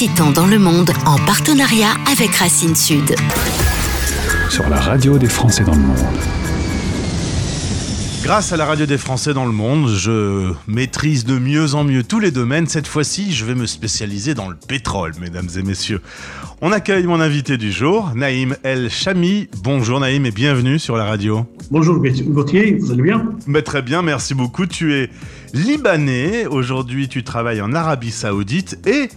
excitant dans le monde en partenariat avec Racine Sud. Sur la radio des Français dans le monde. Grâce à la radio des Français dans le monde, je maîtrise de mieux en mieux tous les domaines. Cette fois-ci, je vais me spécialiser dans le pétrole, mesdames et messieurs. On accueille mon invité du jour, Naïm El Chami. Bonjour Naïm et bienvenue sur la radio. Bonjour Gauthier, vous allez bien? Mais Très bien, merci beaucoup. Tu es libanais. Aujourd'hui, tu travailles en Arabie Saoudite et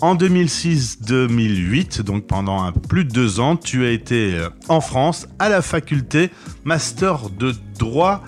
en 2006-2008, donc pendant plus de deux ans, tu as été euh, en France à la faculté Master de droit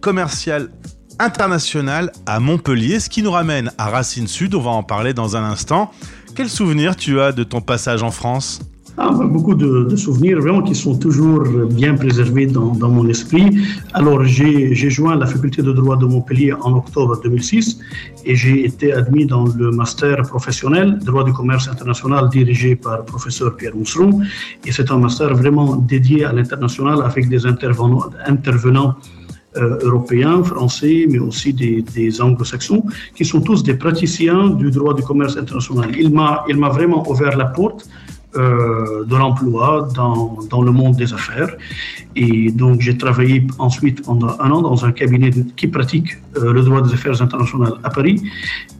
commercial international à Montpellier, ce qui nous ramène à Racine Sud, on va en parler dans un instant. Quel souvenir tu as de ton passage en France? Ah, beaucoup de, souvenirs vraiment qui sont toujours bien préservés dans, dans mon esprit. Alors j'ai joint la faculté de droit de Montpellier en octobre 2006 et j'ai été admis dans le master professionnel droit du commerce international dirigé par le professeur Pierre Mousseron. Et c'est un master vraiment dédié à l'international avec des intervenants, intervenants euh, européens, français, mais aussi des, des anglo-saxons, qui sont tous des praticiens du droit du commerce international. Il m'a vraiment ouvert la porte euh, de l'emploi dans, dans, le monde des affaires. Et donc, j'ai travaillé ensuite pendant un an dans un cabinet qui pratique euh, le droit des affaires internationales à Paris.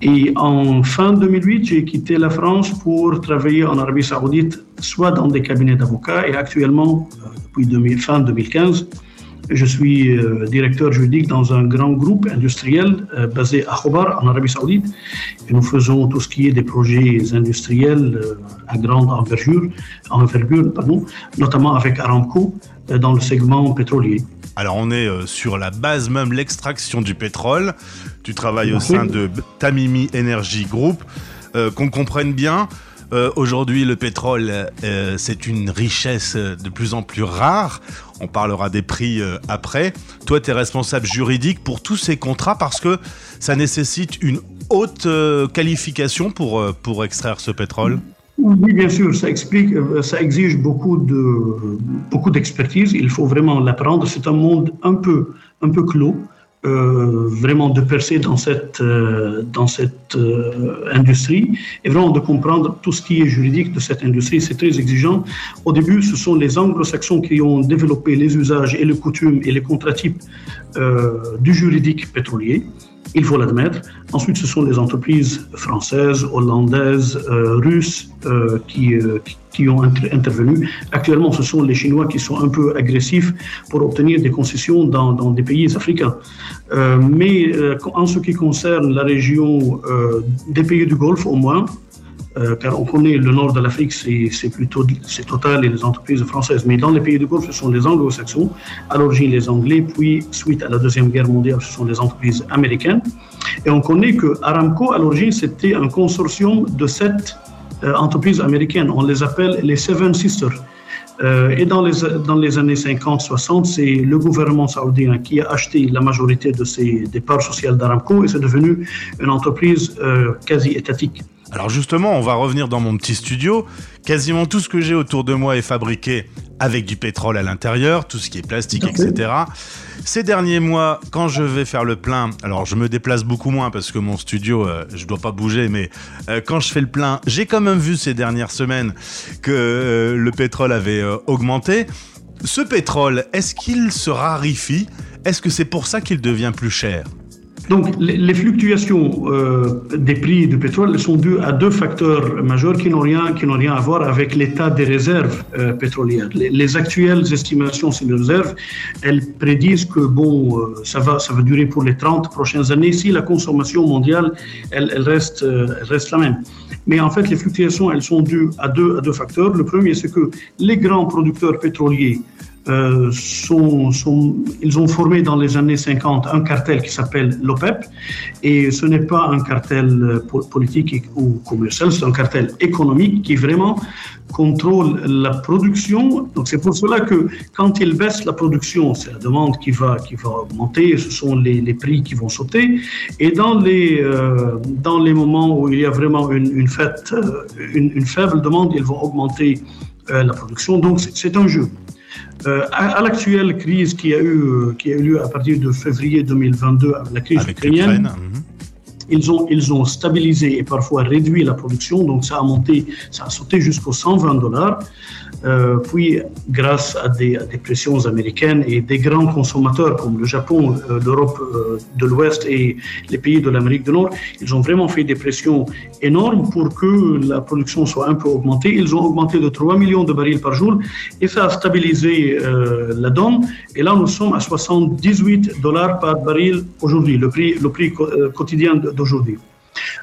Et en fin 2008, j'ai quitté la France pour travailler en Arabie Saoudite, soit dans des cabinets d'avocats et actuellement, euh, depuis fin 2015, je suis euh, directeur juridique dans un grand groupe industriel euh, basé à Khobar, en Arabie Saoudite. Et nous faisons tout ce qui est des projets industriels euh, à grande envergure, envergure pardon, notamment avec Aramco dans le segment pétrolier. Alors on est sur la base même, l'extraction du pétrole. Tu travailles au sein de Tamimi Energy Group. Qu'on comprenne bien, euh, aujourd'hui, le pétrole, euh, c'est une richesse de plus en plus rare. On parlera des prix euh, après. Toi, tu es responsable juridique pour tous ces contrats parce que ça nécessite une haute qualification pour, pour extraire ce pétrole. Oui, bien sûr, ça explique, ça exige beaucoup de beaucoup d'expertise. Il faut vraiment l'apprendre. C'est un monde un peu un peu clos. Euh, vraiment de percer dans cette, euh, dans cette euh, industrie et vraiment de comprendre tout ce qui est juridique de cette industrie. C'est très exigeant. Au début, ce sont les anglo-saxons qui ont développé les usages et les coutumes et les contrats types du juridique pétrolier il faut l'admettre. Ensuite, ce sont les entreprises françaises, hollandaises, euh, russes euh, qui, euh, qui ont intervenu. Actuellement, ce sont les Chinois qui sont un peu agressifs pour obtenir des concessions dans, dans des pays africains. mais en ce qui concerne la région des pays du Golfe, au moins, euh, car on connaît le nord de l'Afrique, c'est plutôt c'est Total et les entreprises françaises. Mais dans les pays du Golfe, ce sont les anglo-saxons, à l'origine les Anglais, puis suite à la Deuxième Guerre mondiale, ce sont les entreprises américaines. Et on connaît que Aramco, à l'origine, c'était un consortium de sept euh, entreprises américaines. On les appelle les Seven Sisters. Euh, et dans les, dans les années 50-60, c'est le gouvernement saoudien qui a acheté la majorité de ces, des parts sociales d'Aramco et c'est devenu une entreprise quasi étatique. Alors justement, on va revenir dans mon petit studio. Quasiment tout ce que j'ai autour de moi est fabriqué avec du pétrole à l'intérieur, tout ce qui est plastique, etc. Ces derniers mois, quand je vais faire le plein, alors je me déplace beaucoup moins parce que mon studio, euh, je dois pas bouger, mais euh, quand je fais le plein, j'ai quand même vu ces dernières semaines que euh, le pétrole avait augmenté. Ce pétrole, est-ce qu'il se raréfie? Est-ce que c'est pour ça qu'il devient plus cher? Donc, les fluctuations euh, des prix du pétrole sont dues à deux facteurs majeurs qui n'ont rien, qui n'ont rien à voir avec l'état des réserves euh, pétrolières. Les, actuelles estimations sur les réserves, elles prédisent que bon, euh, ça va, ça va durer pour les 30 prochaines années si la consommation mondiale, reste, elle reste la même. Mais en fait, les fluctuations, elles sont dues à deux, à deux facteurs. Le premier, c'est que les grands producteurs pétroliers euh, ils ont formé dans les années 50 un cartel qui s'appelle l'OPEP et ce n'est pas un cartel euh, politique ou commercial, c'est un cartel économique qui vraiment contrôle la production. Donc c'est pour cela que quand ils baissent la production, c'est la demande qui va, qui va augmenter, ce sont les, les prix qui vont sauter. Et dans les, euh, dans les moments où il y a vraiment une faible demande, ils vont augmenter la production. Donc c'est un jeu. Euh, à, l'actuelle crise qui a, eu, qui a eu lieu à partir de février 2022, la crise ukrainienne, mhm. ils ont, ils ont stabilisé et parfois réduit la production, donc ça a monté, ça a sauté jusqu'aux 120 dollars. Euh, puis, grâce à des, pressions américaines et des grands consommateurs comme le Japon, euh, l'Europe euh, de l'Ouest et les pays de l'Amérique du Nord, ils ont vraiment fait des pressions énormes pour que la production soit un peu augmentée. Ils ont augmenté de 3 millions de barils par jour et ça a stabilisé la donne. Et là, nous sommes à 78 dollars par baril aujourd'hui, le prix, le prix quotidien d'aujourd'hui.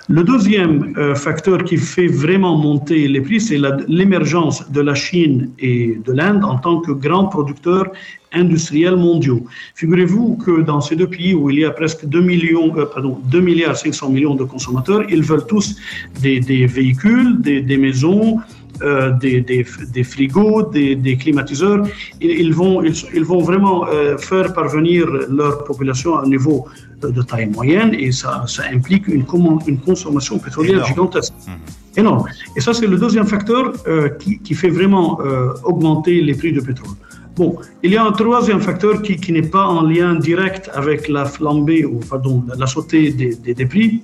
Le deuxième euh, facteur qui fait vraiment monter les prix, c'est l'émergence de la Chine et de l'Inde en tant que grands producteurs industriels mondiaux. Figurez-vous que dans ces deux pays où il y a presque 2 millions, euh, pardon, 2 milliards 500 millions de consommateurs, ils veulent tous des, véhicules, des, maisons, euh, des, des, frigos, des, climatiseurs. Ils, vont, ils, vont vraiment faire parvenir leur population à un niveau de taille moyenne et ça, ça implique une, une consommation pétrolière gigantesque. Mmh. Énorme. Et ça, c'est le deuxième facteur euh, qui, qui, fait vraiment euh, augmenter les prix du pétrole. Bon, il y a un troisième facteur qui, qui n'est pas en lien direct avec la flambée, ou pardon, la sautée des, des, des prix,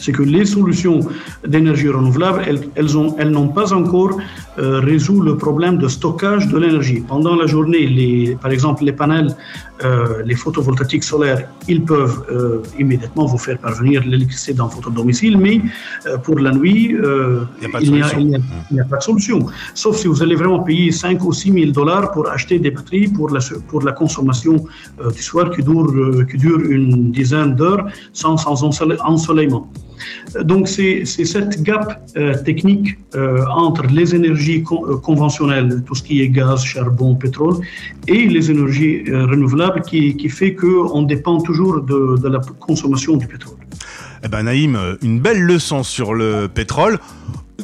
c'est que les solutions d'énergie renouvelable, elles, elles, ont, elles n'ont pas encore euh, résolu le problème de stockage de l'énergie. Pendant la journée, par exemple, les panels, euh, les photovoltaïques solaires, ils peuvent euh, immédiatement vous faire parvenir l'électricité dans votre domicile, mais euh, pour la nuit, il n'y a, a, a, pas de solution. Sauf si vous allez vraiment payer 5 ou 6 000 dollars pour acheter des batteries pour la, pour la consommation du soir qui dure, qui dure une dizaine d'heures sans, sans ensoleillement. Donc c'est cette gap euh, technique euh, entre les énergies euh, conventionnelles, tout ce qui est gaz, charbon, pétrole, et les énergies renouvelables qui, fait qu'on dépend toujours de, de, la consommation du pétrole. Eh ben Naïm, une belle leçon sur le pétrole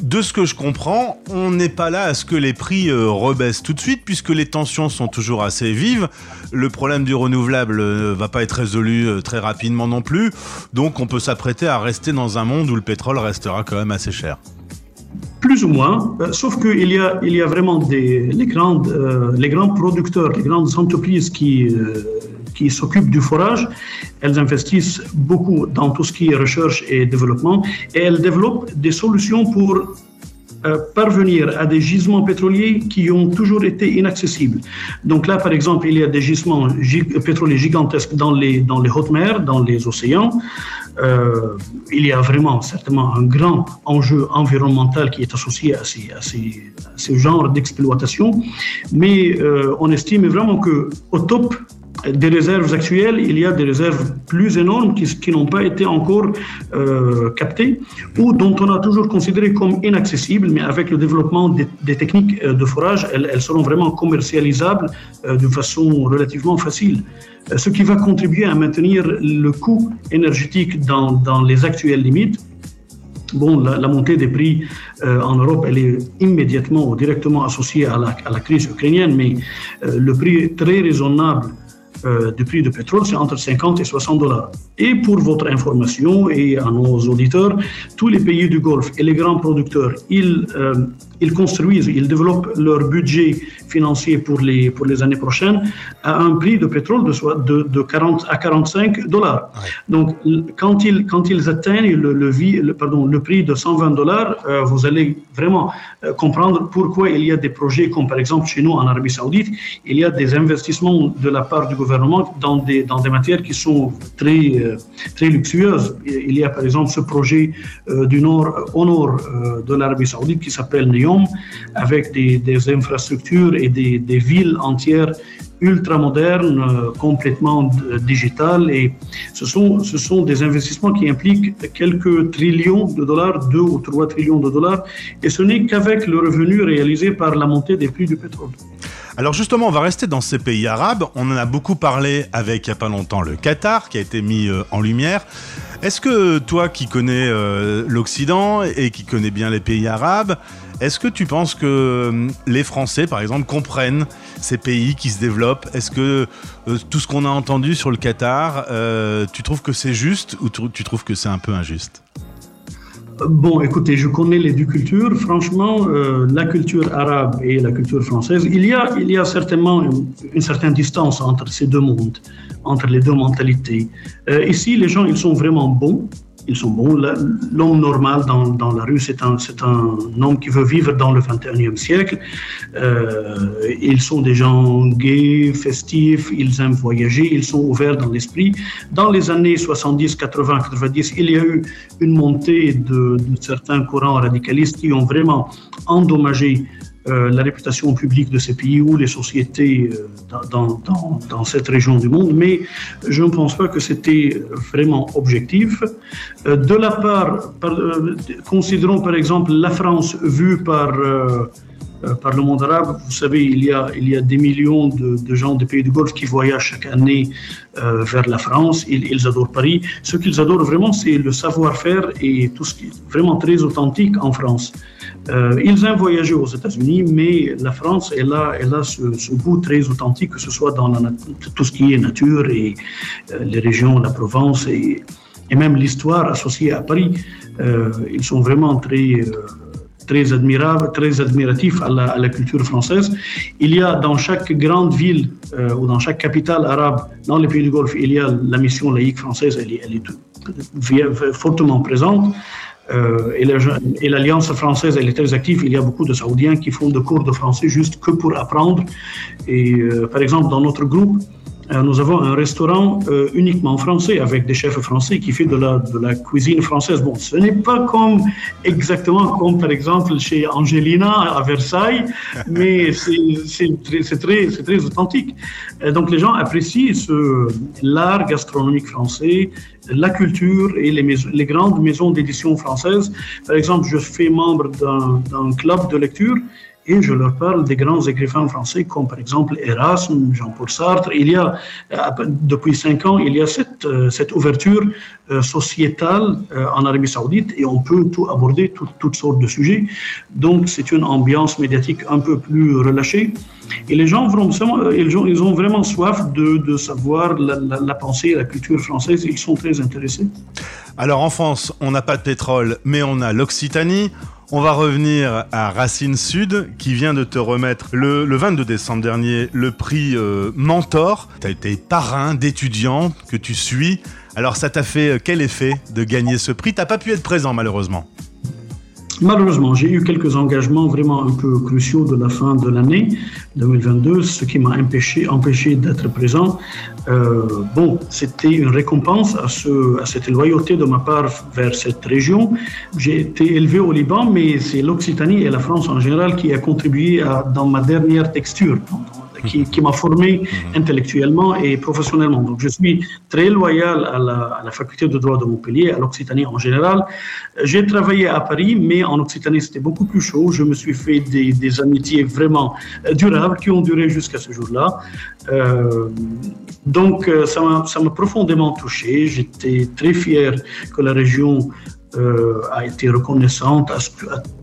de ce que je comprends, on n'est pas là à ce que les prix euh, rebaissent tout de suite, puisque les tensions sont toujours assez vives. Le problème du renouvelable ne euh, va pas être résolu euh, très rapidement non plus. Donc on peut s'apprêter à rester dans un monde où le pétrole restera quand même assez cher. Plus ou moins, sauf qu'il y a, il y a vraiment des, les, grandes, les grands producteurs, les grandes entreprises qui qui s'occupent du forage, elles investissent beaucoup dans tout ce qui est recherche et développement et elles développent des solutions pour euh, parvenir à des gisements pétroliers qui ont toujours été inaccessibles. Donc là, par exemple, il y a des gisements pétroliers gigantesques dans les, dans les hautes mers, dans les océans. Euh, il y a vraiment certainement un grand enjeu environnemental qui est associé à ces, à ce genre d'exploitation, mais euh, on estime vraiment que au top des réserves actuelles, il y a des réserves plus énormes qui, n'ont pas été encore euh, captées ou dont on a toujours considéré comme inaccessibles, mais avec le développement des, techniques euh, de forage, elles, seront vraiment commercialisables euh, de façon relativement facile. Euh, ce qui va contribuer à maintenir le coût énergétique dans, les actuelles limites. Bon, la, montée des prix en Europe, elle est immédiatement ou directement associée à la, crise ukrainienne, mais le prix très raisonnable euh, du prix du pétrole, c'est entre 50 et 60 dollars. Et pour votre information et à nos auditeurs, tous les pays du Golfe et les grands producteurs, ils, euh, ils construisent, ils développent leur budget financier pour les, pour les années prochaines à un prix de pétrole de, soit de, de 40 à 45 dollars. Ouais. Donc, quand ils, quand ils atteignent le, le, le, pardon, le prix de 120 dollars, euh, vous allez vraiment euh, comprendre pourquoi il y a des projets comme par exemple chez nous en Arabie Saoudite, il y a des investissements de la part du gouvernement dans des, dans des matières qui sont très, euh, très luxueuses. Il y a par exemple ce projet euh, du nord, au nord euh, de l'Arabie Saoudite qui s'appelle NEOM, avec des, des infrastructures et des, des villes entières ultra moderne, complètement digital. Et ce sont, ce sont des investissements qui impliquent quelques trillions de dollars, 2 ou 3 trillions de dollars. Et ce n'est qu'avec le revenu réalisé par la montée des prix du pétrole. Alors justement, on va rester dans ces pays arabes. On en a beaucoup parlé avec il n'y a pas longtemps le Qatar qui a été mis euh, en lumière. Est-ce que toi qui connais euh, l'Occident et qui connais bien les pays arabes, est-ce que tu penses que euh, les Français, par exemple, comprennent ces pays qui se développent? Est-ce que tout ce qu'on a entendu sur le Qatar, tu trouves que c'est juste ou tu trouves que c'est un peu injuste? Bon, écoutez, je connais les deux cultures. Franchement, euh, la culture arabe et la culture française, il y a, il y a certainement une, certaine distance entre ces deux mondes, entre les deux mentalités. Euh, ici, les gens, ils sont vraiment bons. Ils sont bons. L'homme normal dans, dans, la rue, c'est un, un homme qui veut vivre dans le 21e siècle. Euh, ils sont des gens gays, festifs, ils aiment voyager, ils sont ouverts dans l'esprit. Dans les années 70, 80, 90, il y a eu une montée de, certains courants radicalistes qui ont vraiment endommagé la réputation publique de ces pays ou les sociétés euh, dans, cette région du monde, mais je ne pense pas que c'était vraiment objectif. Euh, de la part, par, considérons par exemple la France vue par euh, par le monde arabe. Vous savez, il y a, il y a des millions de, gens des pays du Golfe qui voyagent chaque année euh, vers la France. Ils, adorent Paris. Ce qu'ils adorent vraiment, c'est le savoir-faire et tout ce qui est vraiment très authentique en France. Euh, ils aiment voyager aux États-Unis, mais la France, elle a, a ce, goût très authentique, que ce soit dans tout ce qui est nature et euh, les régions, la Provence et, même l'histoire associée à Paris. Euh, ils sont vraiment très euh, très admirable, très admiratif à la, culture française. Il y a dans chaque grande ville euh, ou dans chaque capitale arabe, dans les pays du Golfe, il y a la mission laïque française, elle, est fortement présente. Euh, et l'Alliance française, elle est très active. Il y a beaucoup de Saoudiens qui font des cours de français juste que pour apprendre. Et euh, par exemple, dans notre groupe, nous avons un restaurant euh, uniquement français avec des chefs français qui fait de la, de la cuisine française. Bon, ce n'est pas comme exactement comme par exemple chez Angelina à Versailles, mais c'est très, très, très authentique. Et donc les gens apprécient l'art gastronomique français, la culture et les, maisons, les grandes maisons d'édition françaises. Par exemple, je fais membre d'un club de lecture et je leur parle des grands écrivains français comme par exemple Erasme, Jean-Paul Sartre. Il y a, euh, depuis cinq ans, il y a cette, euh, ouverture euh, sociétale en Arabie Saoudite et on peut tout aborder, tout, toutes sortes de sujets. Donc c'est une ambiance médiatique un peu plus relâchée. Et les gens, ont, ils ont vraiment soif de, savoir la, la, pensée, la culture française. Ils sont très intéressés. Alors en France, on n'a pas de pétrole, mais on a l'Occitanie. On va revenir à Racine Sud qui vient de te remettre le, le 22 décembre dernier le prix euh, Mentor. Tu as été parrain d'étudiants que tu suis. Alors ça t'a fait quel effet de gagner ce prix? T'as pas pu être présent malheureusement. Malheureusement, j'ai eu quelques engagements vraiment un peu cruciaux de la fin de l'année 2022, ce qui m'a empêché, d'être présent. Euh, bon, c'était une récompense à, ce, à cette loyauté de ma part vers cette région. J'ai été élevé au Liban, mais c'est l'Occitanie et la France en général qui a contribué dans ma dernière texture qui, qui m'a formé mhm. intellectuellement et professionnellement. Donc, je suis très loyal à la, à la faculté de droit de Montpellier, à l'Occitanie en général. J'ai travaillé à Paris, mais en Occitanie, c'était beaucoup plus chaud. Je me suis fait des, des amitiés vraiment durables qui ont duré jusqu'à ce jour-là. Euh, donc, euh, ça m'a profondément touché. J'étais très fier que la région euh, a été reconnaissante à,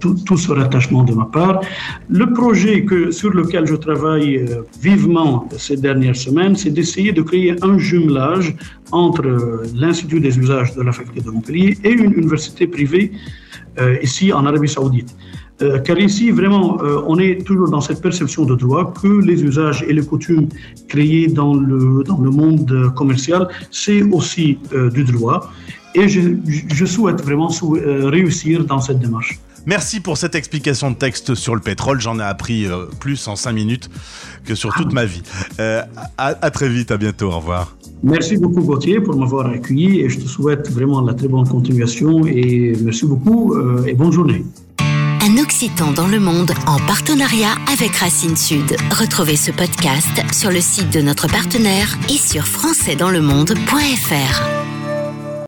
tout, ce rattachement de ma part. Le projet que, sur lequel je travaille euh, vivement ces dernières semaines, c'est d'essayer de créer un jumelage entre euh, l'Institut des usages de la faculté de Montpellier et une université privée ici en Arabie saoudite. Car ici, vraiment, on est toujours dans cette perception de droit que les usages et les coutumes créés dans le, dans le monde commercial, c'est aussi du droit. Et je, je souhaite vraiment sou euh, réussir dans cette démarche. Merci pour cette explication de texte sur le pétrole. J'en ai appris euh, plus en 5 minutes que sur toute ma vie. Euh, à, à, très vite, à bientôt, au revoir. Merci beaucoup Gauthier pour m'avoir accueilli et je te souhaite vraiment la très bonne continuation et merci beaucoup euh, et bonne journée. Un Occitan dans le monde en partenariat avec Racine Sud. Retrouvez ce podcast sur le site de notre partenaire et sur françaisdanslemonde.fr.